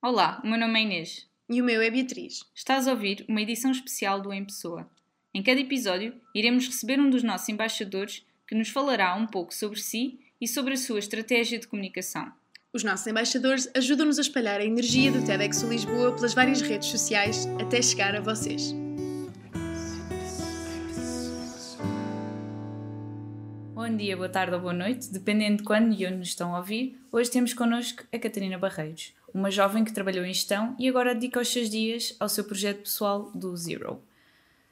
Olá, o meu nome é Inês. E o meu é Beatriz. Estás a ouvir uma edição especial do Em Pessoa. Em cada episódio, iremos receber um dos nossos embaixadores que nos falará um pouco sobre si e sobre a sua estratégia de comunicação. Os nossos embaixadores ajudam-nos a espalhar a energia do TEDx Lisboa pelas várias redes sociais até chegar a vocês. Bom dia, boa tarde ou boa noite, dependendo de quando e onde nos estão a ouvir. Hoje temos connosco a Catarina Barreiros, uma jovem que trabalhou em gestão e agora dedica os seus dias ao seu projeto pessoal do Zero.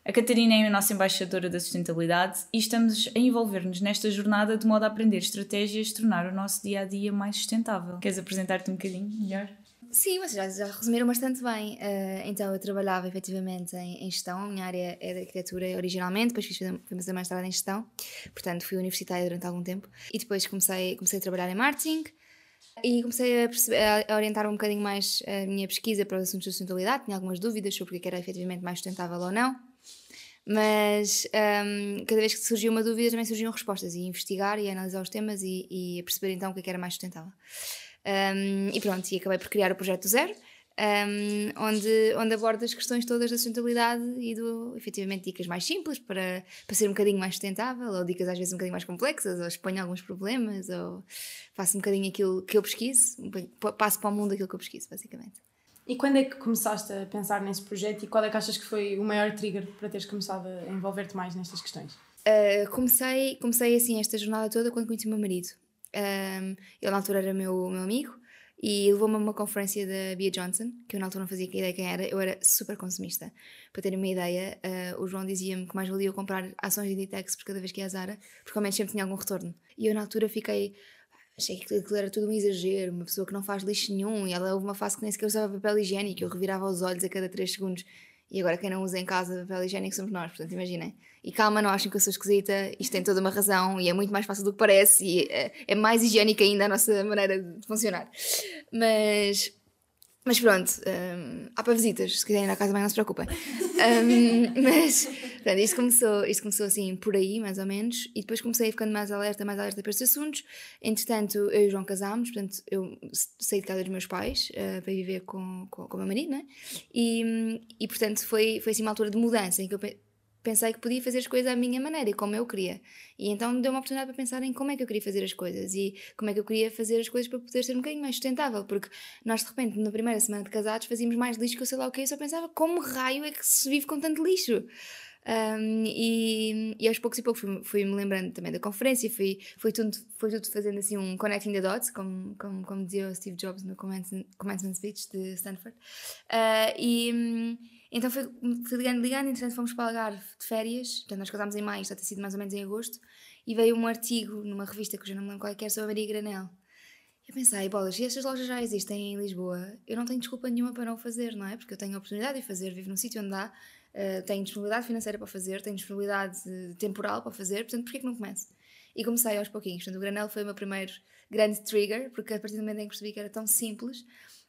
A Catarina é a nossa embaixadora da sustentabilidade e estamos a envolver-nos nesta jornada de modo a aprender estratégias de tornar o nosso dia a dia mais sustentável. Queres apresentar-te um bocadinho melhor? Sim, vocês já, já resumiram bastante bem. Uh, então, eu trabalhava efetivamente em, em, gestão, a minha área é de arquitetura originalmente, depois fiz, fui fazer mestrado em gestão, portanto, fui universitária durante algum tempo e depois comecei, comecei a trabalhar em marketing. E comecei a, perceber, a, orientar um bocadinho mais a minha pesquisa para os assuntos de sustentabilidade. Tinha algumas dúvidas sobre o que era efetivamente mais sustentável ou não. Mas um, cada vez que surgiu uma dúvida também surgiam respostas. E investigar e analisar os temas e, e perceber então o que, é era mais sustentável. Um, e pronto, e acabei por criar o Projeto Zero, um, onde, onde abordo as questões todas da sustentabilidade e do, efetivamente, dicas mais simples para, para ser um bocadinho mais sustentável, ou dicas às vezes um bocadinho mais complexas, ou exponho alguns problemas, ou faço um bocadinho aquilo que eu pesquiso, passo para o mundo aquilo que eu pesquiso, basicamente. E quando é que começaste a pensar nesse projeto e qual é que achas que foi o maior trigger para teres começado a envolver-te mais nestas questões? Uh, comecei, comecei assim esta jornada toda quando conheci o meu marido. Um, ele na altura era meu, meu amigo e levou-me a uma conferência da Bia Johnson, que eu na altura não fazia ideia quem era, eu era super consumista. Para terem uma ideia, uh, o João dizia-me que mais valia eu comprar ações de Inditex por cada vez que ia à Zara, porque ao menos sempre tinha algum retorno. E eu na altura fiquei, achei que aquilo era tudo um exagero, uma pessoa que não faz lixo nenhum, e ela houve uma fase que nem sequer usava papel higiênico, eu revirava os olhos a cada 3 segundos. E agora quem não usa em casa papel higiênico somos nós, portanto imaginem. E calma, não achem que eu sou esquisita, isto tem toda uma razão e é muito mais fácil do que parece e é, é mais higiênica ainda a nossa maneira de funcionar. Mas mas pronto, um, há para visitas, se quiserem ir à casa bem, não se preocupem. Um, mas pronto, isto começou, isto começou assim por aí, mais ou menos, e depois comecei ficando mais alerta, mais alerta para estes assuntos. Entretanto, eu e o João casámos, portanto, eu saí de casa dos meus pais uh, para viver com, com, com o meu marido, né? E, e portanto foi, foi assim uma altura de mudança em que eu pensei que podia fazer as coisas à minha maneira e como eu queria. E então me deu uma oportunidade para pensar em como é que eu queria fazer as coisas e como é que eu queria fazer as coisas para poder ser um bocadinho mais sustentável. Porque nós, de repente, na primeira semana de casados, fazíamos mais lixo que eu sei lá o que, eu só pensava como raio é que se vive com tanto lixo. Um, e, e, aos poucos e poucos fui-me fui lembrando também da conferência, fui, foi, tudo, foi tudo fazendo assim um connecting the dots, como, como, como dizia o Steve Jobs no commencement speech de Stanford. Uh, e então fui, fui ligando, ligando, entretanto fomos para o Algarve de férias, portanto nós casámos em maio, já tem sido mais ou menos em agosto, e veio um artigo numa revista que eu já não me lembro qual é que era, sobre a Maria Granel. Eu pensei, bolas, se estas lojas já existem em Lisboa, eu não tenho desculpa nenhuma para não o fazer, não é? Porque eu tenho a oportunidade de fazer, vivo num sítio onde dá, uh, tenho disponibilidade financeira para fazer, tenho disponibilidade temporal para fazer, portanto, porquê que não começo? E comecei aos pouquinhos. Portanto, o Granel foi o meu primeiro grande trigger, porque a partir do momento em que percebi que era tão simples,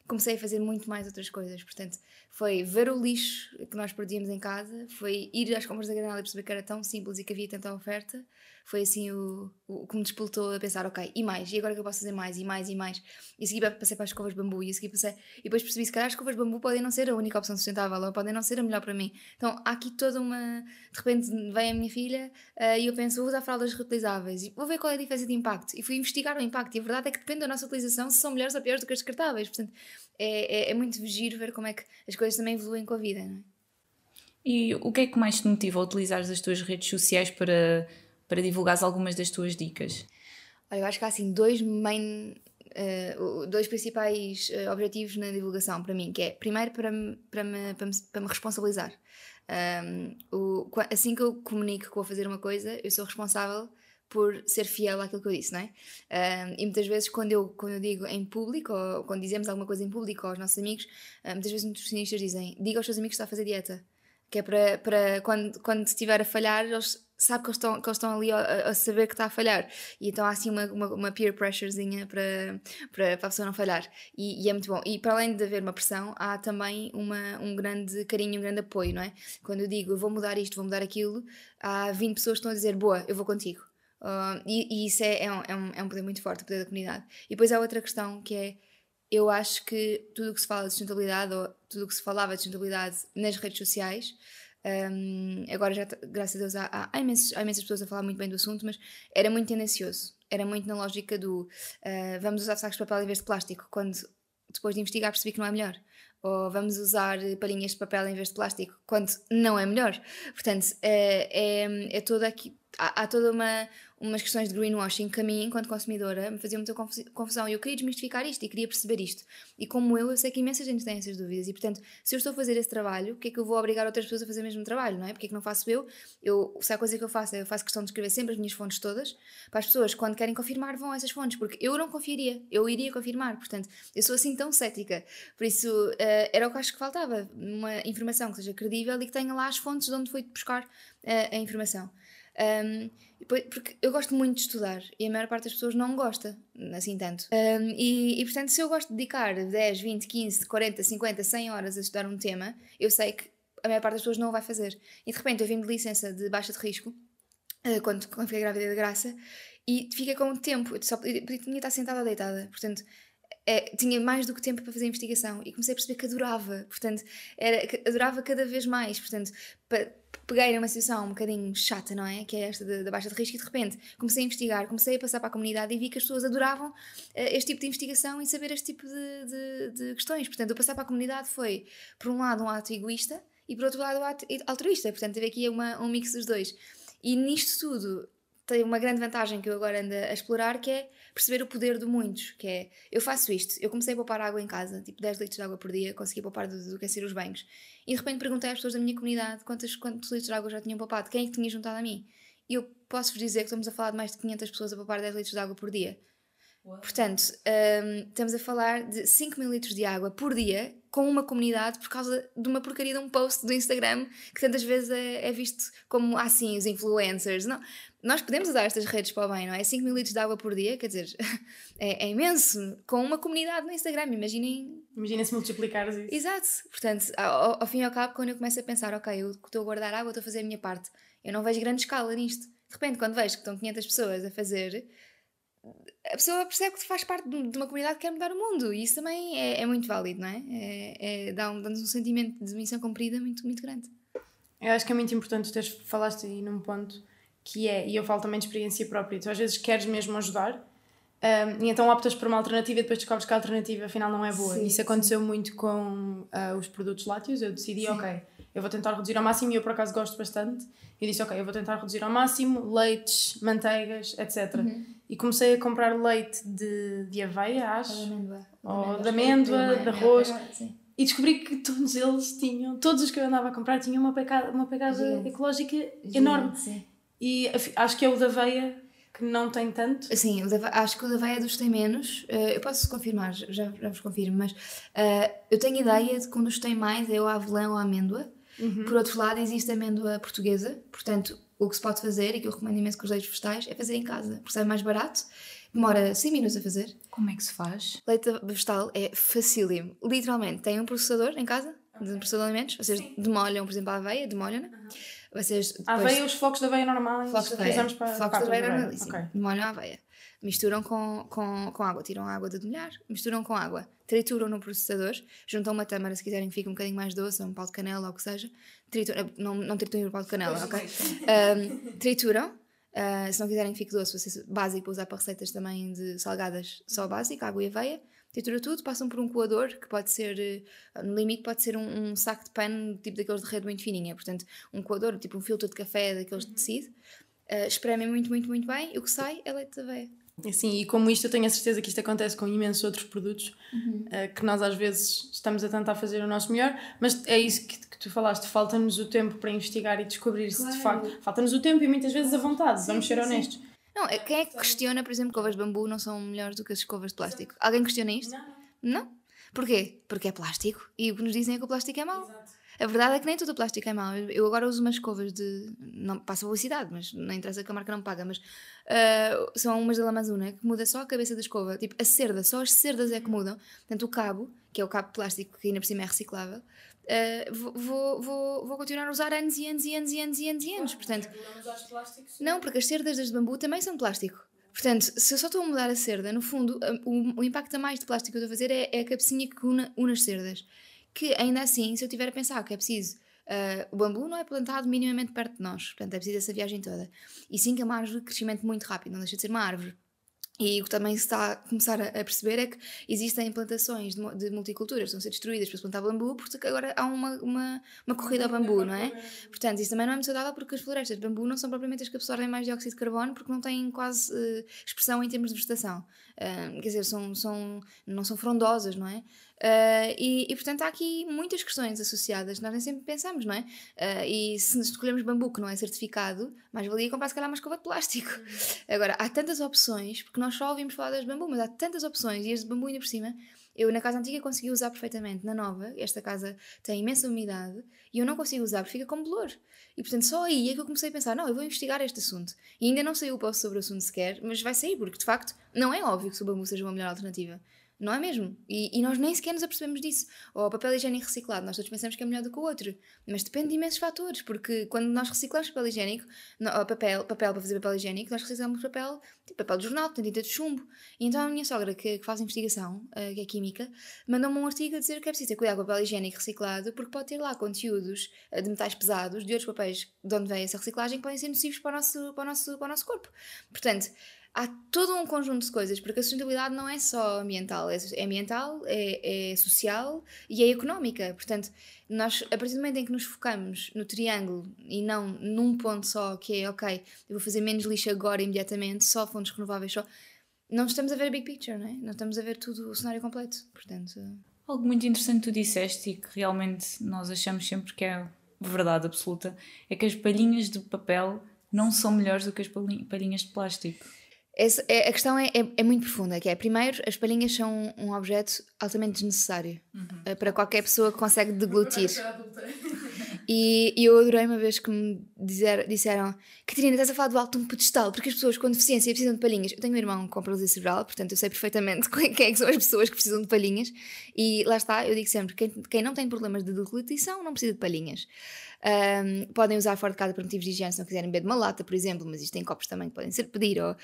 comecei a fazer muito mais outras coisas. Portanto, foi ver o lixo que nós perdíamos em casa, foi ir às compras da granela e perceber que era tão simples e que havia tanta oferta. Foi assim o, o, que me despoltou a pensar, ok, e mais? E agora que eu posso fazer mais, e mais, e mais? E a seguir passei para as escovas de bambu, e a passei... E depois percebi, se calhar as escovas de bambu podem não ser a única opção sustentável, ou podem não ser a melhor para mim. Então, há aqui toda uma... De repente vem a minha filha uh, e eu penso, vou usar fraldas reutilizáveis, e vou ver qual é a diferença de impacto. E fui investigar o impacto, e a verdade é que depende da nossa utilização se são melhores ou piores do que as descartáveis. Portanto, é, é, é muito giro ver como é que as coisas também evoluem com a vida, não é? E o que é que mais te motiva a utilizar as tuas redes sociais para, para divulgares algumas das tuas dicas? Olha, eu acho que há assim dois main, uh, dois principais uh, objetivos na divulgação para mim, que é primeiro para me, para me, para me, para me responsabilizar. Um, o, assim que eu comunico que vou fazer uma coisa, eu sou responsável por ser fiel àquilo que eu disse, não é? Um, e muitas vezes, quando eu, quando eu digo em público, ou quando dizemos alguma coisa em público aos nossos amigos, uh, muitas vezes muitos nutricionistas dizem: diga aos seus amigos que está a fazer dieta. Que é para, para quando, quando estiver a falhar, eles sabem que eles estão, que eles estão ali a, a, saber que está a falhar. E então há assim uma, uma, uma peer pressurezinha para, para, para a pessoa não falhar. E, e, é muito bom. E para além de haver uma pressão, há também uma, um grande carinho, um grande apoio, não é? Quando eu digo eu vou mudar isto, vou mudar aquilo, há 20 pessoas que estão a dizer boa, eu vou contigo. Uh, e, e, isso é, é, um, é, um, é um poder muito forte, o poder da comunidade. E depois há outra questão que é eu acho que tudo o que se fala de sustentabilidade, ou tudo o que se falava de sustentabilidade nas redes sociais, um, agora já, graças a Deus, há, há, há, há imensas pessoas a falar muito bem do assunto, mas era muito tendencioso. Era muito na lógica do uh, vamos usar sacos de papel em vez de plástico, quando depois de investigar percebi que não é melhor. Ou vamos usar palhinhas de papel em vez de plástico, quando não é melhor. Portanto, é, é, é toda aqui, há, há toda uma, umas questões de greenwashing que a mim, enquanto consumidora, me fazia muita confusão. E eu queria desmistificar isto e queria perceber isto. E como eu, eu sei que imensa gente tem essas dúvidas. E, portanto, se eu estou a fazer esse trabalho, o que é que eu vou obrigar outras pessoas a fazer o mesmo trabalho, não é? Porque é que não faço eu? eu se a coisa que eu faço é eu faço questão de escrever sempre as minhas fontes todas, para as pessoas, quando querem confirmar, vão a essas fontes. Porque eu não confiaria, eu iria confirmar. Portanto, eu sou assim tão cética. Por isso, uh, era o que acho que faltava. Uma informação que seja credível e que tenha lá as fontes de onde foi buscar uh, a informação. Um, porque eu gosto muito de estudar e a maior parte das pessoas não gosta, assim tanto. Um, e, e, portanto, se eu gosto de dedicar 10, 20, 15, 40, 50, 100 horas a estudar um tema, eu sei que a maior parte das pessoas não o vai fazer. E de repente eu vim de licença de baixa de risco, uh, quando, quando fiquei grávida de graça, e fica com o tempo, eu só podia, estar sentada ou deitada. Portanto, é, tinha mais do que tempo para fazer investigação e comecei a perceber que adorava, portanto, era, adorava cada vez mais, portanto, peguei numa situação um bocadinho chata, não é? Que é esta da baixa de risco e de repente comecei a investigar, comecei a passar para a comunidade e vi que as pessoas adoravam uh, este tipo de investigação e saber este tipo de, de, de questões, portanto, o passar para a comunidade foi, por um lado, um ato egoísta e por outro lado, um ato altruísta, portanto, teve aqui uma, um mix dos dois. E nisto tudo, tem uma grande vantagem que eu agora ando a explorar, que é perceber o poder do muitos, que é, eu faço isto, eu comecei a poupar água em casa, tipo 10 litros de água por dia, consegui poupar do, do que ser os banhos, e de repente perguntei às pessoas da minha comunidade quantos, quantos litros de água já tinham poupado, quem é que tinha juntado a mim? E eu posso-vos dizer que estamos a falar de mais de 500 pessoas a poupar 10 litros de água por dia. Portanto, um, estamos a falar de 5 mil litros de água por dia com uma comunidade por causa de uma porcaria de um post do Instagram que tantas vezes é, é visto como assim, os influencers. Não, nós podemos usar estas redes para o bem, não é? 5 mil litros de água por dia, quer dizer, é, é imenso. Com uma comunidade no Instagram, imaginem. Imaginem-se multiplicar isso. Exato. Portanto, ao, ao, fim e ao cabo, quando eu começo a pensar, ok, eu estou a guardar água, estou a fazer a minha parte, eu não vejo grande escala nisto. De repente, quando vejo que estão 500 pessoas a fazer, a pessoa percebe que faz parte de uma comunidade que quer mudar o mundo e isso também é, é muito válido, não é? é, é Dá-nos um, um sentimento de missão cumprida muito, muito grande. Eu acho que é muito importante teres falaste aí num ponto que é, e eu falo também de experiência própria, tu às vezes queres mesmo ajudar um, e então optas por uma alternativa e depois descobres que a alternativa afinal não é boa. Sim, Isso aconteceu sim. muito com uh, os produtos lácteos, eu decidi, sim. ok, eu vou tentar reduzir ao máximo e eu por acaso gosto bastante. E disse, ok, eu vou tentar reduzir ao máximo leites, manteigas, etc. Uhum. E comecei a comprar leite de, de aveia, acho. Ou de amêndoa. Ou de amêndoa, de arroz. E descobri que todos eles tinham, todos os que eu andava a comprar, tinham uma pegada, uma pegada ecológica Gigante, enorme. Sim. E acho que é o da aveia que não tem tanto. Sim, acho que o da aveia é dos tem menos. Uh, eu posso confirmar, já, já vos confirmo, mas uh, eu tenho ideia de que um dos tem mais é o avelã ou a amêndoa. Uhum. Por outro lado, existe a amêndoa portuguesa, portanto, o que se pode fazer e que eu recomendo imenso com os leites vegetais é fazer em casa, porque sai mais barato, demora 100 minutos a fazer. Como é que se faz? Leite vegetal é facílimo. Literalmente, tem um processador em casa, okay. um processador de alimentos, vocês demolham, por exemplo, a aveia, demolham-na. Uhum vocês depois... A aveia, os flocos de aveia normais, flocos de aveia. para flocos de aveia normalíssimo. Okay. Molham a aveia. Misturam com, com, com água, tiram a água de demolhar, misturam com água, trituram no processador, juntam uma tâmara se quiserem que fique um bocadinho mais doce, ou um pau de canela ou o que seja. Trituram, não, não triturem o pau de canela, ok? Um, trituram. Uh, se não quiserem que fique doce, vocês, básico para usar para receitas também de salgadas, só básico, água e aveia tritura tudo, passam por um coador, que pode ser, eh, no limite, pode ser um, um saco de pano, tipo daqueles de rede muito fininha, portanto, um coador, tipo um filtro de café daqueles de tecido, uh, espremem muito, muito, muito bem, e o que sai é leite de aveia. Sim, e como isto, eu tenho a certeza que isto acontece com imensos outros produtos uhum. uh, que nós às vezes estamos a tentar fazer o nosso melhor, mas é isso que, que tu falaste, falta-nos o tempo para investigar e descobrir claro. se de facto. Falta-nos o tempo e muitas vezes a vontade, sim, vamos ser honestos. Sim. Não, é, quem é que questiona, por exemplo, que escovas de bambu não são melhores do que as escovas de plástico? Alguém questiona isto? Não. Não? Porquê? Porque é plástico. E o que nos dizem é que o plástico é mau. Exato. A verdade é que nem todo o plástico é mau. Eu agora uso umas escovas de. Não passa publicidade, mas não interessa que a marca não paga. Mas uh, são umas da Lamazuna que muda só a cabeça da escova. Tipo, a cerda, só as cerdas é que mudam. Portanto, o cabo, que é o cabo plástico que ainda por cima é reciclável, uh, vou, vou, vou continuar a usar anos e anos e anos e anos e anos. E anos. Portanto, não, porque as cerdas das de bambu também são plástico. Portanto, se eu só estou a mudar a cerda, no fundo, o, o impacto a mais de plástico que eu estou a fazer é, é a cabecinha que une, une as cerdas. Que ainda assim, se eu tiver a pensar que é preciso Uh, o bambu não é plantado minimamente perto de nós, portanto é preciso essa viagem toda. E sim que é uma árvore de crescimento muito rápido, não deixa de ser uma árvore. E o que também se está a começar a, perceber é que existem plantações de, multiculturas que estão a ser destruídas para se plantar bambu, porque agora há uma, uma, uma corrida ao bambu, não é? Portanto, isso também não é muito saudável porque as florestas de bambu não são propriamente as que absorvem mais dióxido de carbono porque não têm quase uh, expressão em termos de vegetação. Uh, quer dizer, são, são, não são frondosas, não é? Uh, e, e, portanto há aqui muitas questões associadas, nós nem sempre pensamos, não é? Uh, e se escolhermos bambu que não é certificado, mais valia comprar se calhar uma escova de plástico. Uhum. Agora, há tantas opções, porque nós só ouvimos falar das bambu, mas há tantas opções, e as de bambu ainda por cima, eu na casa antiga consegui usar perfeitamente, na nova, esta casa tem imensa umidade, e eu não consigo usar porque fica com bolor. E portanto só aí é que eu comecei a pensar, não, eu vou investigar este assunto. E ainda não saiu o post sobre o assunto sequer, mas vai sair, porque de facto não é óbvio que o bambu seja uma melhor alternativa. Não é mesmo? E, e, nós nem sequer nos apercebemos disso. Ou o papel higiênico reciclado, nós todos pensamos que é melhor do que o outro. Mas depende de imensos fatores, porque quando nós reciclamos papel higiênico, não, papel, papel para fazer papel higiênico, nós reciclamos papel, tipo papel de jornal, tem tinta de chumbo. E então a minha sogra, que, que faz investigação, uh, que é química, mandou-me um artigo a dizer que é preciso ter cuidado com papel higiênico reciclado, porque pode ter lá conteúdos uh, de metais pesados, de outros papéis de onde vem essa reciclagem, que podem ser nocivos para o nosso, para o nosso, para o nosso corpo. Portanto, há todo um conjunto de coisas, porque a sustentabilidade não é só ambiental, é, é ambiental, é, é, social e é económica. Portanto, nós, a partir do momento em que nos focamos no triângulo e não num ponto só, que é ok, eu vou fazer menos lixo agora imediatamente, só fontes renováveis, só. Não estamos a ver a big picture, não é? Não estamos a ver tudo o cenário completo. Portanto. Algo muito interessante que tu disseste e que realmente nós achamos sempre que é verdade absoluta é que as palhinhas de papel não são melhores do que as palhinhas de plástico. Essa, é, a questão é, é, é, muito profunda, que é, primeiro, as palhinhas são um objeto altamente desnecessário uhum. para qualquer pessoa que consegue deglutir. E, e, eu adorei uma vez que me dizer, disseram Catarina, estás a falar do alto de um pedestal, porque as pessoas com deficiência precisam de palhinhas. Eu tenho um irmão com paralisia cerebral, portanto eu sei perfeitamente quem é que são as pessoas que precisam de palhinhas. E lá está, eu digo sempre: quem, quem não tem problemas de deglutição não precisa de palhinhas. Um, podem usar fora de casa por motivos de higiene se não quiserem beber de uma lata, por exemplo, mas isto tem copos também que podem ser pedir, ou uh,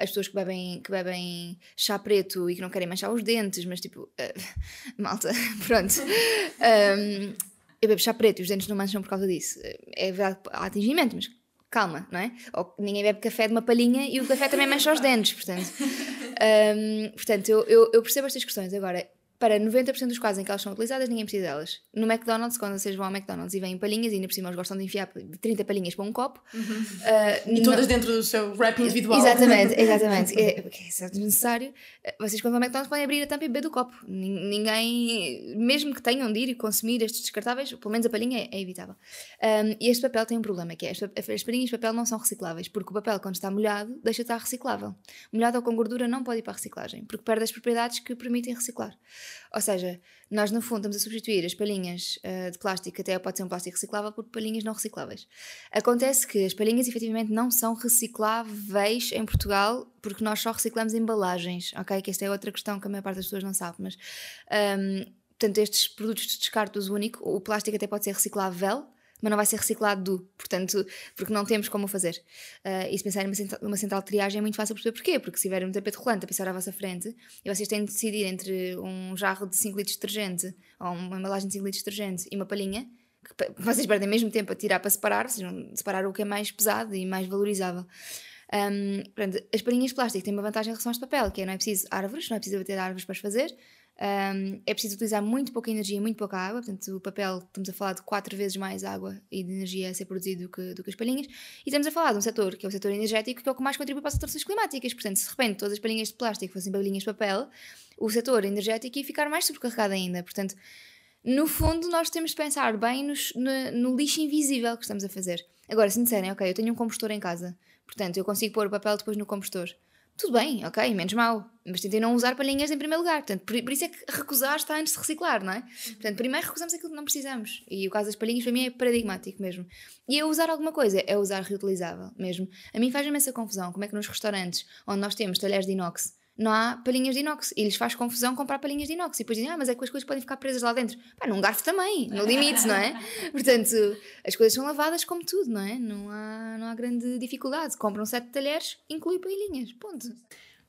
as pessoas que bebem, que bebem chá preto e que não querem manchar os dentes, mas tipo, uh, malta, pronto. Um, eu bebo chá preto e os dentes não mancham por causa disso. É verdade, há atingimento, mas calma, não é? Ou ninguém bebe café de uma palhinha e o café também mancha os dentes, portanto. Um, portanto, eu, eu, eu percebo estas questões. Agora, para 90% dos casos em que elas são utilizadas, ninguém precisa delas. No McDonald's, quando vocês vão ao McDonald's e vêm palhinhas, e ainda por cima eles gostam de enfiar 30 palhinhas para um copo. Uhum. Uh, e todas não... dentro do seu wrap individual. Exatamente, exatamente. é, é desnecessário. Vocês, quando vão ao McDonald's, podem abrir a tampa e beber do copo. Ninguém, mesmo que tenham de ir e consumir estes descartáveis, pelo menos a palhinha é, é evitável. Um, e este papel tem um problema, que é as palhinhas de papel não são recicláveis, porque o papel, quando está molhado, deixa de estar reciclável. Molhado ou com gordura não pode ir para a reciclagem, porque perde as propriedades que permitem reciclar. Ou seja, nós no fundo estamos a substituir as palhinhas uh, de plástico, até pode ser um plástico reciclável, por palhinhas não recicláveis. Acontece que as palhinhas efetivamente não são recicláveis em Portugal porque nós só reciclamos embalagens, ok? Que esta é outra questão que a maior parte das pessoas não sabe, mas. Um, portanto, estes produtos de descarte uso único, o plástico até pode ser reciclável, mas não vai ser reciclado do, portanto, porque não temos como fazer. Uh, e se pensarem numa central, de triagem é muito fácil perceber porquê, porque se tiver um tapete rolante a pensar à vossa frente e vocês têm de decidir entre um jarro de 5 litros de detergente ou uma embalagem de 5 litros de detergente e uma palhinha, que vocês perdem mesmo tempo a tirar para separar, vocês vão separar o que é mais pesado e mais valorizável. Um, portanto, as palhinhas de plástico têm uma vantagem em relação às de papel, que é não é preciso árvores, não é preciso bater árvores para as fazer, um, é preciso utilizar muito pouca energia e muito pouca água, portanto, o papel, estamos a falar de quatro vezes mais água e de energia a ser produzido do que, do que as palhinhas, e estamos a falar de um setor que é o setor energético, que é o que mais contribui para as alterações climáticas. Portanto, se de repente todas as palhinhas de plástico fossem palhinhas de papel, o setor energético ia ficar mais sobrecarregado ainda. Portanto, no fundo, nós temos de pensar bem nos, no, no lixo invisível que estamos a fazer. Agora, se me disserem, ok, eu tenho um compostor em casa, portanto, eu consigo pôr o papel depois no compostor tudo bem, ok, menos mal. Mas tentem não usar palhinhas em primeiro lugar. Portanto, por, por, isso é que recusar está antes de reciclar, não é? Portanto, primeiro recusamos aquilo que não precisamos. E o caso das palhinhas para mim é paradigmático mesmo. E é usar alguma coisa, é usar reutilizável mesmo. A mim faz imensa confusão como é que nos restaurantes onde nós temos talheres de inox não há palhinhas de inox. E lhes faz confusão comprar palhinhas de inox. E depois dizem, ah, mas é que as coisas podem ficar presas lá dentro. Pá, num garfo também, no limite, não é? Portanto, as coisas são lavadas como tudo, não é? Não há, não há grande dificuldade. Compram sete talheres, inclui palhinhas. Ponto.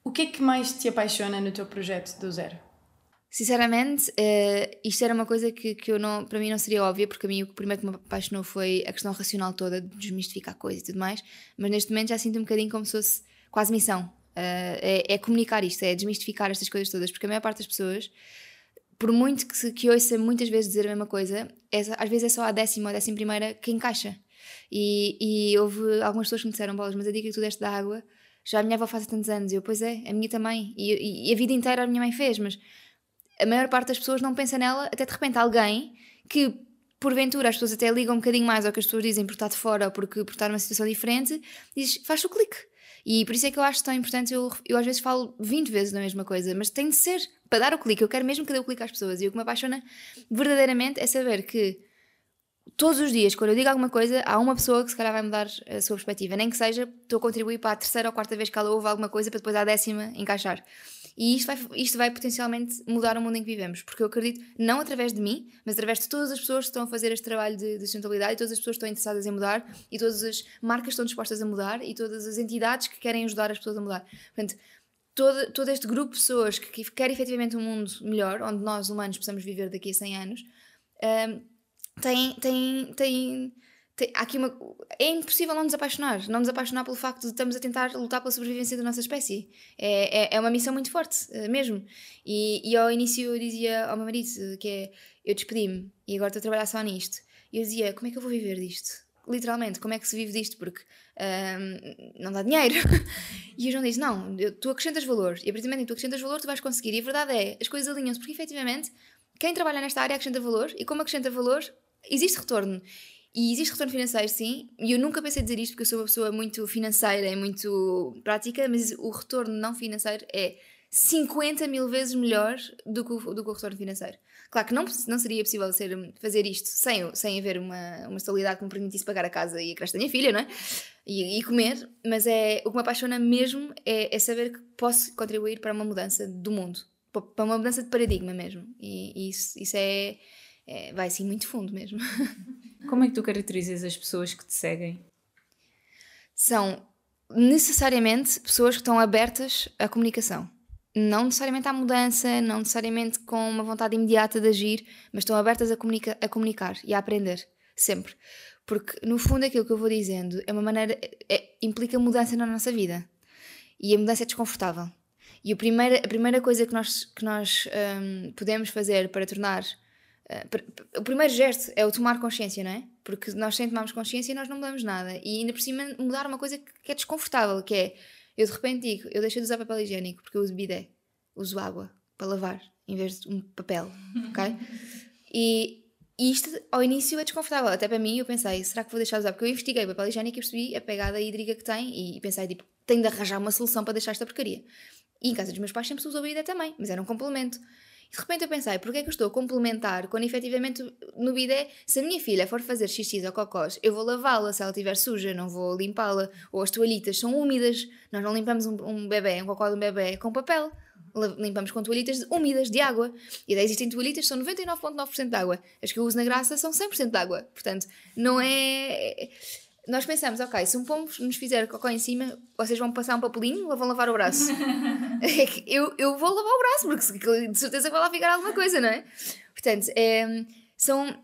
O que é que mais te apaixona no teu projeto do zero? Sinceramente, uh, isto era uma coisa que, que eu não, para mim não seria óbvia, porque a mim o primeiro que me apaixonou foi a questão racional toda, de desmistificar coisas e tudo mais, mas neste momento já sinto um bocadinho como se fosse quase missão. Uh, é, é, comunicar isto, é desmistificar estas coisas todas, porque a maior parte das pessoas, por muito que, que ouça muitas vezes dizer a mesma coisa, é, às vezes é só a décima ou a décima primeira que encaixa. E, e houve algumas pessoas que me disseram, bolas, mas a dica que tu deste da água, já a minha avó faz há tantos anos, e eu, pois é, a minha também, e, e, e a vida inteira a minha mãe fez, mas a maior parte das pessoas não pensa nela, até de repente alguém que porventura as pessoas até ligam um bocadinho mais ao que as pessoas dizem por estar de fora ou porque, por estar numa situação diferente, diz, faz o clique. E por isso é que eu acho tão importante, eu, eu às vezes falo 20 vezes da mesma coisa, mas tem de ser para dar o clique, eu quero mesmo que dê o clique às pessoas. E o que me apaixona verdadeiramente é saber que todos os dias, quando eu digo alguma coisa, há uma pessoa que se calhar vai mudar a sua perspectiva, nem que seja, estou a contribuir para a terceira ou quarta vez que ela ouve alguma coisa para depois à décima encaixar. E isto vai, isto vai potencialmente mudar o mundo em que vivemos, porque eu acredito, não através de mim, mas através de todas as pessoas que estão a fazer este trabalho de, de sustentabilidade, e todas as pessoas que estão interessadas em mudar, e todas as marcas que estão dispostas a mudar, e todas as entidades que querem ajudar as pessoas a mudar. Portanto, todo, todo este grupo de pessoas que, que quer efetivamente um mundo melhor, onde nós humanos possamos viver daqui a 100 anos, um, tem, tem, tem tem, aqui uma, é impossível não nos apaixonar, não nos apaixonar pelo facto de estamos a tentar lutar pela sobrevivência da nossa espécie. É, é, é uma missão muito forte, eh, mesmo. E, e ao início eu dizia ao meu marido que é, eu despedi-me e agora estou a trabalhar só nisto. E eu dizia, como é que eu vou viver disto? Literalmente, como é que se vive disto? Porque um, não dá dinheiro. e o João disse, não, tu acrescentas valor. E a partir do momento que tu acrescentas valor, tu vais conseguir. E a verdade é, as coisas alinham-se, porque efetivamente, quem trabalha nesta área acrescenta valor, e como acrescenta valor, existe retorno. E existe retorno financeiro, sim, e eu nunca pensei dizer isto porque eu sou uma pessoa muito financeira e muito prática, mas o retorno não financeiro é 50 mil vezes melhor do que o, do que o retorno financeiro. Claro que não, não seria possível ser, fazer isto sem, sem haver uma, uma estabilidade que me permitisse pagar a casa e a creche da minha filha, não é? E, e comer, mas é, o que me apaixona mesmo é, é saber que posso contribuir para uma mudança do mundo, para uma mudança de paradigma mesmo. E, e isso, isso é, é, vai assim muito fundo mesmo. Como é que tu caracterizas as pessoas que te seguem? São necessariamente pessoas que estão abertas à comunicação. Não necessariamente à mudança, não necessariamente com uma vontade imediata de agir, mas estão abertas a, comunica a comunicar e a aprender, sempre. Porque, no fundo, aquilo que eu vou dizendo é uma maneira. É, implica mudança na nossa vida. E a mudança é desconfortável. E a primeira, a primeira coisa que nós, que nós um, podemos fazer para tornar o primeiro gesto é o tomar consciência, não é? Porque nós sem tomarmos consciência nós não mudamos nada. E ainda por cima mudar uma coisa que é desconfortável, que é eu de repente digo, eu deixo de usar papel higiênico porque eu uso bidé, uso água para lavar em vez de um papel, ok? e, e isto ao início é desconfortável, até para mim eu pensei, será que vou deixar de usar? Porque eu investiguei papel higiênico e percebi a pegada hídrica que tem e pensei, tipo, tenho de arranjar uma solução para deixar esta porcaria. E em casa dos meus pais sempre se usou bidé também, mas era um complemento de repente eu pensei, porquê é que eu estou a complementar quando efetivamente no bidé, se a minha filha for fazer xixi ou cocós, eu vou lavá-la se ela estiver suja, não vou limpá-la, ou as toalhitas são úmidas, nós não limpamos um, um bebê, um cocó de um bebê com papel, limpamos com toalhitas úmidas de água. E daí existem toalhitas que são 99,9% de água. As que eu uso na graça são 100% de água. Portanto, não é nós pensamos, ok, se um pombo nos fizer cocó em cima, vocês vão passar um papelinho ou vão lavar o braço? É eu, eu vou lavar o braço, porque de certeza vai lá ficar alguma coisa, não é? Portanto, é, são,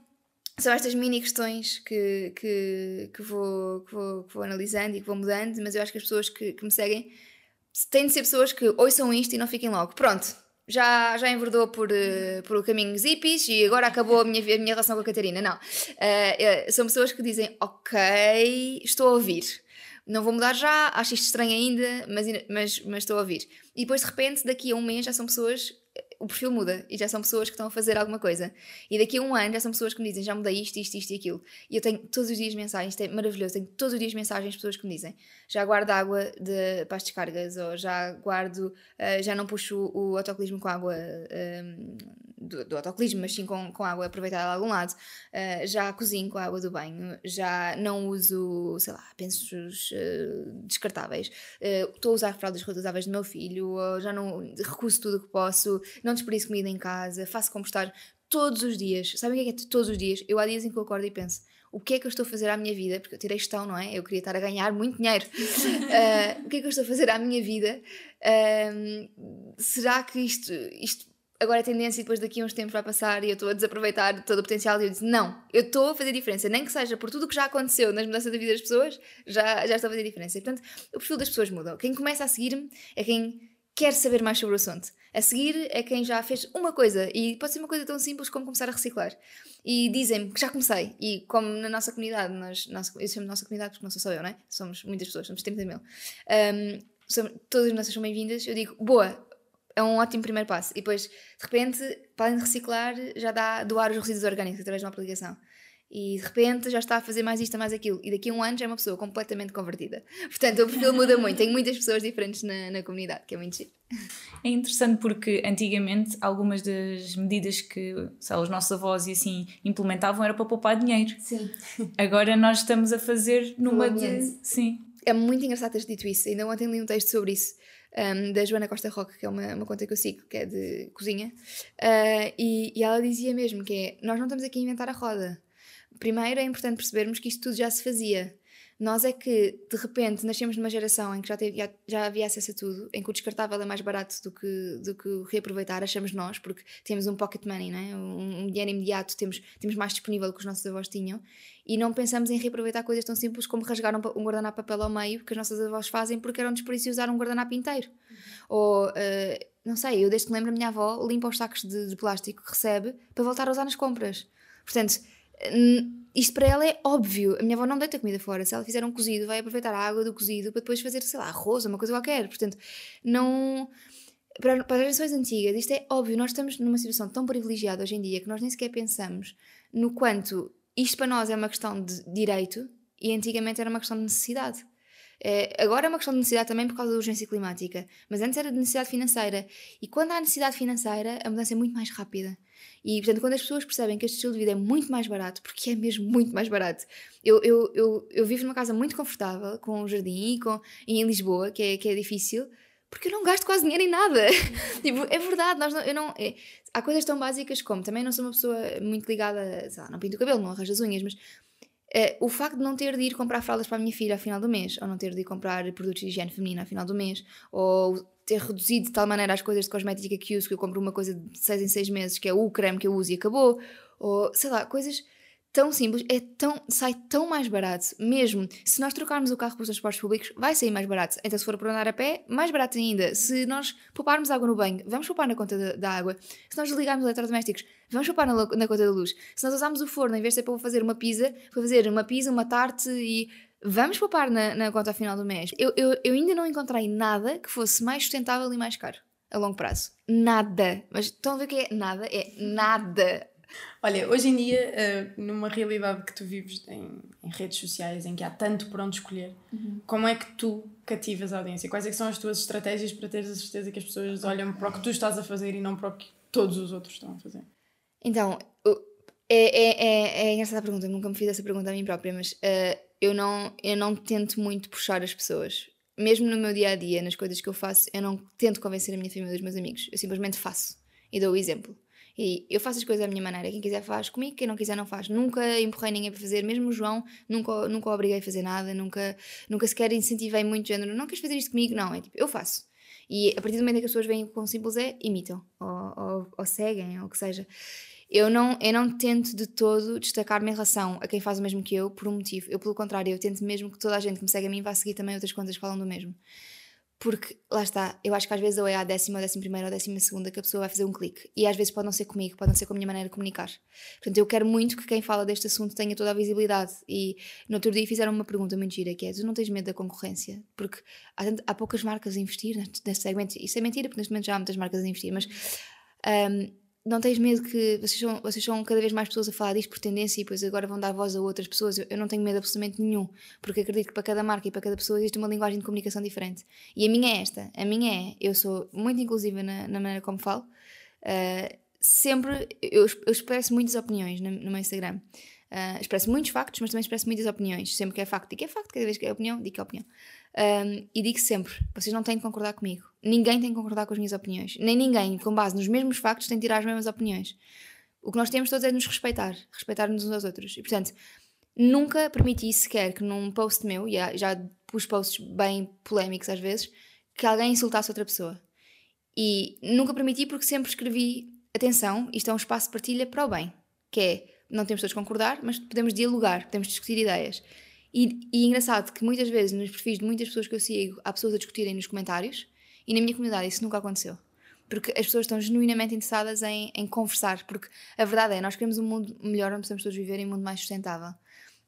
são estas mini questões que, que, que, vou, que, vou, que vou analisando e que vou mudando, mas eu acho que as pessoas que, que me seguem têm de ser pessoas que ouçam isto e não fiquem logo. Pronto, já, já enverdou por, uh, por caminhos hippies e agora acabou a minha, a minha relação com a Catarina. Não. Uh, são pessoas que dizem: Ok, estou a ouvir. Não vou mudar já, acho isto estranho ainda, mas, mas, mas estou a ouvir. E depois, de repente, daqui a um mês já são pessoas o perfil muda e já são pessoas que estão a fazer alguma coisa. E daqui a um ano já são pessoas que me dizem já mudei isto, isto, isto e aquilo. E eu tenho todos os dias mensagens, é maravilhoso, tenho todos os dias mensagens de pessoas que me dizem já guardo água de, para as descargas ou já guardo, uh, já não puxo o, autocolismo com água uh, do, do autocolismo, mas sim com, com água aproveitada de algum lado. Uh, já cozinho com a água do banho, já não uso, sei lá, pensos descartáveis. Estou a usar fraldas reusáveis do meu filho, ou já não recuso tudo o que posso não desperdiço comida em casa, faço compostar todos os dias. Sabem o que é que é todos os dias? Eu há dias em que eu acordo e penso, o que é que eu estou a fazer à minha vida? Porque eu tirei gestão, não é? Eu queria estar a ganhar muito dinheiro. uh, o que é que eu estou a fazer à minha vida? Uh, será que isto, isto agora é tendência e depois daqui a uns tempos vai passar e eu estou a desaproveitar todo o potencial? E eu disse, não, eu estou a fazer diferença. Nem que seja por tudo o que já aconteceu nas mudanças da vida das pessoas, já, já estou a fazer diferença. E, portanto, o perfil das pessoas muda. Quem começa a seguir-me é quem quer saber mais sobre o assunto. A seguir é quem já fez uma coisa e pode ser uma coisa tão simples como começar a reciclar. E dizem-me que já comecei. E como na nossa comunidade, nós, nossa, eu chamo nossa comunidade porque não sou só eu, não é? Somos muitas pessoas, somos 30 mil. Um, somos, todas as nossas são bem-vindas. Eu digo, boa, é um ótimo primeiro passo. E depois, de repente, para reciclar, já dá doar os resíduos orgânicos através de uma aplicação e de repente já está a fazer mais isto, mais aquilo, e daqui a um ano já é uma pessoa completamente convertida. Portanto, o perfil muda muito, tem muitas pessoas diferentes na, na comunidade, que é muito chique. É interessante porque antigamente algumas das medidas que lá, os nossos avós e assim implementavam era para poupar dinheiro. Sim. Agora nós estamos a fazer numa de. Sim. É muito engraçado teres dito isso, ainda ontem li um texto sobre isso. Um, da Joana Costa Roque, que é uma, uma conta que eu sigo, que é de cozinha, uh, e, e ela dizia mesmo que é: Nós não estamos aqui a inventar a roda, Primeiro é importante percebermos que isto tudo já se fazia. Nós é que, de repente, nascemos numa geração em que já, teve, já, já, havia acesso a tudo, em que o descartável é mais barato do que, do que o reaproveitar, achamos nós, porque temos um pocket money, né? um, um dinheiro imediato, temos, temos mais disponível do que os nossos avós tinham, e não pensamos em reaproveitar coisas tão simples como rasgar um, um guardanapo papel ao meio, que as nossas avós fazem porque eram desperdício usar um guardanapo inteiro. Uhum. Ou, uh, não sei, eu desde que lembro, a minha avó limpa os sacos de, de plástico que recebe para voltar a usar nas compras. Portanto, isto para ela é óbvio. A minha avó não deita comida fora. Se ela fizer um cozido, vai aproveitar a água do cozido para depois fazer, sei lá, arroz ou uma coisa qualquer. Portanto, não. Para, para as gerações antigas, isto é óbvio. Nós estamos numa situação tão privilegiada hoje em dia que nós nem sequer pensamos no quanto isto para nós é uma questão de direito e antigamente era uma questão de necessidade. É, agora é uma questão de necessidade também por causa da urgência climática, mas antes era de necessidade financeira. E quando há necessidade financeira, a mudança é muito mais rápida. E, portanto, quando as pessoas percebem que este estilo de vida é muito mais barato, porque é mesmo muito mais barato. Eu, eu, eu, eu vivo numa casa muito confortável, com um jardim, e com, em Lisboa, que é, que é difícil, porque eu não gasto quase dinheiro em nada. tipo, é verdade, nós não, eu não. É, há coisas tão básicas como também não sou uma pessoa muito ligada, sei lá, não pinto o cabelo, não arranjo as unhas, mas é, o facto de não ter de ir comprar fraldas para a minha filha ao final do mês, ou não ter de ir comprar produtos de higiene feminina ao final do mês, ou ter reduzido de tal maneira as coisas de cosmética que uso, que eu compro uma coisa de 6 em 6 meses, que é o creme que eu uso e acabou, ou sei lá, coisas tão simples, é tão, sai tão mais barato. Mesmo se nós trocarmos o carro pelos transportes públicos, vai sair mais barato. Então, se for para andar a pé, mais barato ainda. Se nós pouparmos água no banho, vamos poupar na conta da, água. Se nós desligarmos eletrodomésticos, vamos poupar na, na, conta da luz. Se nós usarmos o forno, em vez de ser para fazer uma pizza, para fazer uma pizza, uma tarte e vamos poupar na, na conta final do mês. Eu, eu, eu ainda não encontrei nada que fosse mais sustentável e mais caro a longo prazo. Nada. Mas estão a ver o que é nada? É nada. Olha, hoje em dia, uh, numa realidade que tu vives em, em, redes sociais, em que há tanto por onde escolher, uhum. como é que tu cativas a audiência? Quais é são as tuas estratégias para teres a certeza que as pessoas olham para o que tu estás a fazer e não para o que todos os outros estão a fazer? Então, é, é, é, é engraçada a pergunta, eu nunca me fiz essa pergunta a mim própria, mas uh, eu, não, eu não tento muito puxar as pessoas. Mesmo no meu dia a dia, nas coisas que eu faço, eu não tento convencer a minha família e os meus amigos. Eu simplesmente faço e dou o exemplo. E eu faço as coisas da minha maneira. Quem quiser faz comigo, quem não quiser não faz. Nunca empurrei ninguém para fazer, mesmo o João, nunca, nunca o obriguei a fazer nada, nunca, nunca sequer incentivei muito género. Não queres fazer isto comigo? Não, é tipo, eu faço. E a partir do momento em que as pessoas vêm com simples é, imitam, ou, ou, ou seguem, ou o que seja. Eu não, eu não tento de todo destacar-me em relação a quem faz o mesmo que eu por um motivo. Eu, pelo contrário, eu tento mesmo que toda a gente que me segue a mim vá seguir também outras contas que falam do mesmo. Porque, lá está, eu acho que às vezes ou é a décima, ou décima primeira, ou décima segunda que a pessoa vai fazer um clique. E às vezes pode não ser comigo, pode não ser com a minha maneira de comunicar. Portanto, eu quero muito que quem fala deste assunto tenha toda a visibilidade. E no outro dia fizeram uma pergunta muito gira, que é, tu não tens medo da concorrência? Porque há, há poucas marcas a investir neste segmento. Isso é mentira, porque neste momento já há muitas marcas a investir, mas Um, não tens medo que vocês são, vocês são cada vez mais pessoas a falar disto por tendência e depois agora vão dar voz a outras pessoas. Eu, eu, não tenho medo absolutamente nenhum, porque acredito que para cada marca e para cada pessoa existe uma linguagem de comunicação diferente. E a minha é esta: a minha é, eu sou muito inclusiva na, na maneira como falo. Uh, sempre, eu, eu expresso muitas opiniões no, no meu Instagram. Uh, expresso muitos factos, mas também expresso muitas opiniões. Sempre que é facto, digo que é facto, cada vez que é opinião, digo que é opinião. Um, e digo sempre: vocês não têm de concordar comigo. Ninguém tem de concordar com as minhas opiniões. Nem ninguém, com base nos mesmos factos, tem de tirar as mesmas opiniões. O que nós temos todos é de nos respeitar, respeitar-nos uns aos outros. E portanto, nunca permiti sequer que num post meu, e já pus posts bem polémicos às vezes, que alguém insultasse outra pessoa. E nunca permiti porque sempre escrevi: atenção, isto é um espaço de partilha para o bem, que é não temos todos de concordar, mas podemos dialogar, podemos discutir ideias. E, e é engraçado que muitas vezes nos perfis de muitas pessoas que eu sigo há pessoas a discutirem nos comentários e na minha comunidade isso nunca aconteceu. Porque as pessoas estão genuinamente interessadas em, em conversar. Porque a verdade é, nós queremos um mundo melhor onde possamos todos viver em um mundo mais sustentável.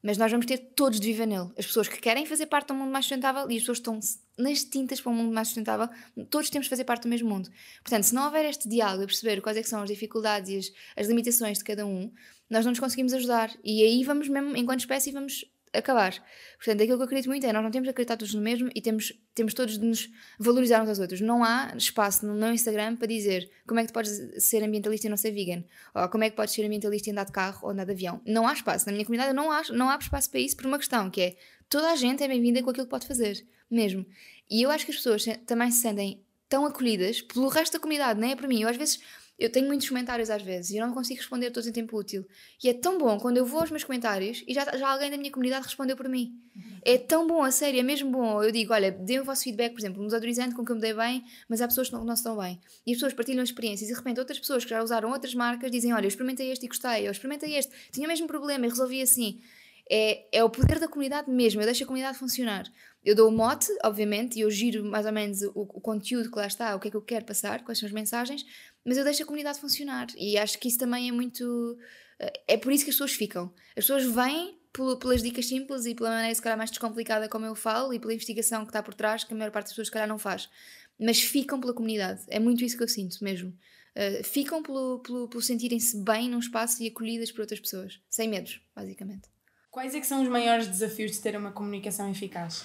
Mas nós vamos ter todos de viver nele. As pessoas que querem fazer parte de um mundo mais sustentável e as pessoas que estão nas tintas para um mundo mais sustentável, todos temos de fazer parte do mesmo mundo. Portanto, se não houver este diálogo e perceber quais é são as dificuldades e as, as limitações de cada um, nós não nos conseguimos ajudar. E aí vamos mesmo, enquanto espécie, vamos acabar. Portanto, aquilo que eu acredito muito é nós não temos de acreditar todos no mesmo e temos, temos todos de nos valorizar uns aos outros. Não há espaço no meu Instagram para dizer como é que tu podes ser ambientalista e não ser vegan, ou como é que podes ser ambientalista e andar de carro ou andar de avião. Não há espaço. Na minha comunidade não há, não há espaço para isso por uma questão que é toda a gente é bem-vinda com aquilo que pode fazer, mesmo. E eu acho que as pessoas também se sentem tão acolhidas pelo resto da comunidade, nem é para mim. Eu às vezes eu tenho muitos comentários às vezes e eu não consigo responder todos em tempo útil. E é tão bom quando eu vou aos meus comentários e já, já alguém da minha comunidade respondeu por mim. Uhum. É tão bom, a sério, é mesmo bom. Eu digo, olha, dê o vosso feedback, por exemplo, um desodorizante com que eu me dei bem, mas há pessoas que não, não se dão bem. E as pessoas partilham experiências e de repente outras pessoas que já usaram outras marcas dizem, olha, eu experimentei este e gostei, eu experimentei este, tinha o mesmo problema e resolvi assim. É, é o poder da comunidade mesmo, eu deixo a comunidade funcionar. Eu dou o mote, obviamente, e eu giro mais ou menos o, o, conteúdo que lá está, o que é que eu quero passar, quais são as mensagens, mas eu deixo a comunidade funcionar. E acho que isso também é muito. Eh, é por isso que as pessoas ficam. As pessoas vêm pelas dicas simples e pela maneira, se calhar, mais descomplicada como eu falo e pela investigação que está por trás, que a maior parte das pessoas, se calhar, não faz. Mas ficam pela comunidade. É muito isso que eu sinto mesmo. Uh, ficam pelo, pelo, pelo sentirem-se bem num espaço e acolhidas por outras pessoas, sem medos, basicamente. Quais é que são os maiores desafios de ter uma comunicação eficaz?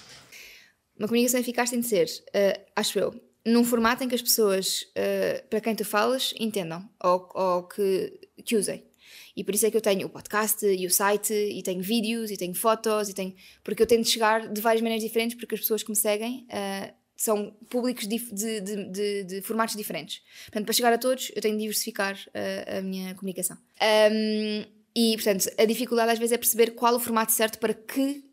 Uma comunicação eficaz tem de ser, uh, acho eu, num formato em que as pessoas uh, para quem tu falas entendam ou, ou que, que usem. E por isso é que eu tenho o podcast e o site, e tenho vídeos, e tenho fotos, e tenho. Porque eu tento chegar de várias maneiras diferentes, porque as pessoas que me seguem uh, são públicos de, de, de, de, formatos diferentes. Portanto, para chegar a todos, eu tenho de diversificar uh, a minha comunicação. Um, e, portanto, a dificuldade às vezes é perceber qual o formato certo para que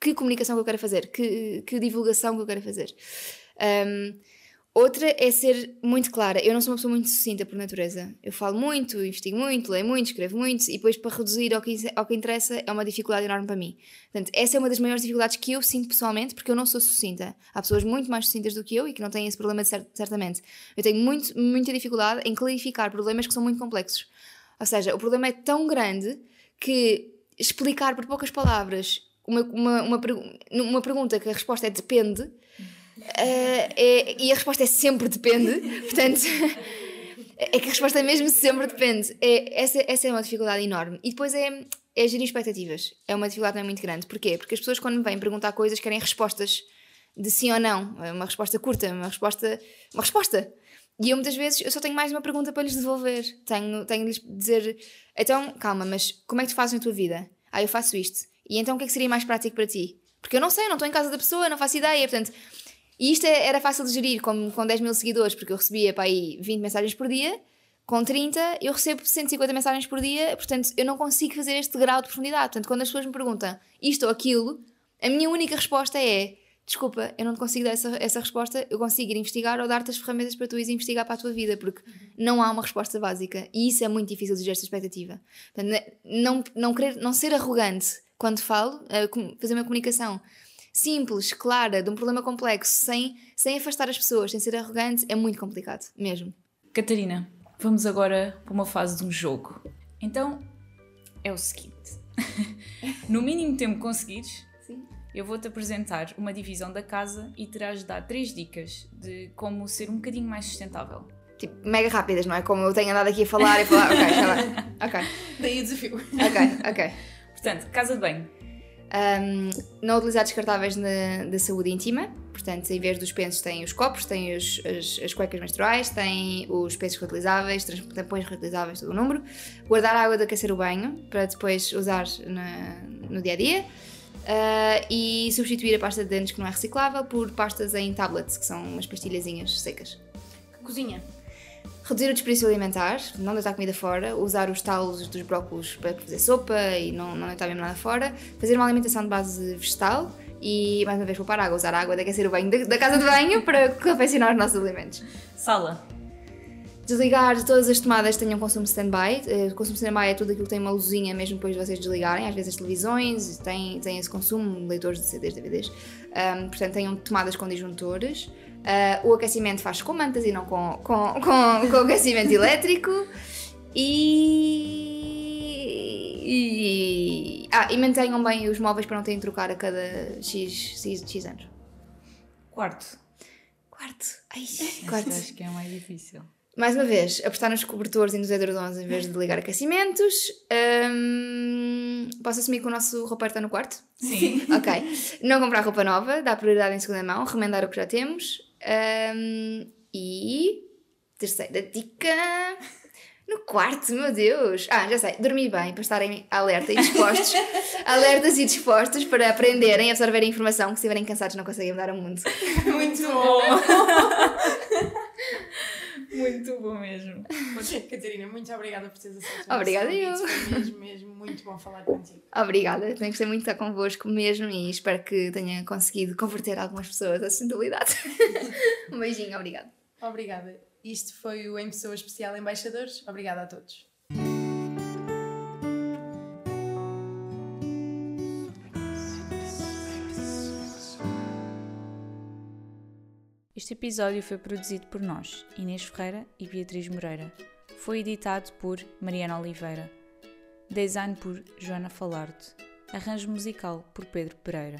que comunicação que eu quero fazer, que, que divulgação que eu quero fazer. Um, outra é ser muito clara. Eu não sou uma pessoa muito sucinta por natureza. Eu falo muito, investigo muito, leio muito, escrevo muito, e depois para reduzir ao que, ao que interessa é uma dificuldade enorme para mim. Portanto, essa é uma das maiores dificuldades que eu sinto pessoalmente, porque eu não sou sucinta. Há pessoas muito mais sucintas do que eu e que não têm esse problema certamente. Eu tenho muito, muita dificuldade em clarificar problemas que são muito complexos. Ou seja, o problema é tão grande que explicar por poucas palavras uma, uma, uma, uma pergunta que a resposta é depende, uh, é, e a resposta é sempre depende, portanto, é que a resposta é mesmo sempre depende. É, essa, essa é uma dificuldade enorme. E depois é, é gerir expectativas. É uma dificuldade também muito grande. Porquê? Porque as pessoas, quando vêm perguntar coisas, querem respostas de sim ou não. É uma resposta curta, uma resposta. Uma resposta. E eu muitas vezes eu só tenho mais uma pergunta para lhes devolver. Tenho, tenho de lhes dizer: então, calma, mas como é que tu fazes na tua vida? Ah, eu faço isto. E então o que é que seria mais prático para ti? Porque eu não sei, eu não estou em casa da pessoa, não faço ideia. Portanto, e isto é, era fácil de gerir com, com 10 mil seguidores, porque eu recebia para aí 20 mensagens por dia. Com 30, eu recebo 150 mensagens por dia, portanto, eu não consigo fazer este grau de profundidade. Portanto, quando as pessoas me perguntam isto ou aquilo, a minha única resposta é: desculpa, eu não te consigo dar essa, essa resposta, eu consigo ir investigar ou dar-te as ferramentas para tu ires investigar para a tua vida, porque não há uma resposta básica. E isso é muito difícil de gerir esta expectativa. Portanto, não, não, querer, não ser arrogante quando falo, fazer uma comunicação simples, clara, de um problema complexo, sem, sem afastar as pessoas, sem ser arrogante, é muito complicado, mesmo. Catarina, vamos agora para uma fase de um jogo. Então, é o seguinte: no mínimo tempo que conseguires, Sim. eu vou-te apresentar uma divisão da casa e terás de dar três dicas de como ser um bocadinho mais sustentável. tipo, mega rápidas, não é? Como eu tenho andado aqui a falar e falar, ok, está bem. Ok, Daí o desafio. ok, ok. Portanto, casa de banho. Um, não utilizar descartáveis na, da saúde íntima, portanto, em vez dos pensos, tem os copos, tem os, as, as cuecas menstruais, tem os pensos reutilizáveis, tampões reutilizáveis, todo o número. Guardar água de aquecer o banho para depois usar na- no dia a dia. Uh, e substituir a pasta de dentes que não é reciclável por pastas em tablets, que são umas pastilhazinhas secas. Cozinha. Reduzir o desperdício alimentar, não deitar comida fora, usar os talos dos brócolos para fazer sopa e não, não deitar mesmo nada fora, fazer uma alimentação de base vegetal e, mais uma vez, poupar água, usar água de aquecer o banho da, da casa de banho para confeccionar os nossos alimentos. Sala. Desligar todas as tomadas que tenham consumo stand-by. Eh, O consumo stand-by é tudo aquilo que tem uma luzinha mesmo depois de vocês desligarem. Às vezes as televisões têm, têm esse consumo, leitores de CDs, DVDs. Ahm, portanto, tenham tomadas com disjuntores. Ah, o aquecimento faz com mantas e não com, com, com, com aquecimento elétrico. E, e- Ah, e mantenham bem os móveis para não terem de trocar a cada X, X, X anos. Quarto. Quarto. Ai, quarto. acho que é a mais difícil. Mais uma vez, apostar nos cobertores e nos edredons em vez de ligar aquecimentos. Hum, posso assumir que o nosso roupeiro está no quarto? Sim. Ok. Não comprar roupa nova, dar prioridade em segunda mão, remendar o que já temos. Hum, e. Terceira dica. No quarto, meu Deus! Ah, já sei, dormir bem para estarem alerta e dispostos, alertas e dispostos para aprenderem e absorverem informação que se estiverem cansados não conseguem mudar o mundo. Muito bom. Muito bom mesmo. Catarina, muito obrigada por teres aceito. Obrigada eu. Foi mesmo, mesmo muito bom falar contigo. Obrigada, tenho gostei muito de estar convosco mesmo e espero que tenha conseguido converter algumas pessoas à sustentabilidade. um beijinho, obrigada. Obrigada. Isto foi o Em Pessoa Especial Embaixadores. Obrigada a todos. Este episódio foi produzido por nós, Inês Ferreira e Beatriz Moreira. Foi editado por Mariana Oliveira. Design por Joana Falarte. Arranjo musical por Pedro Pereira.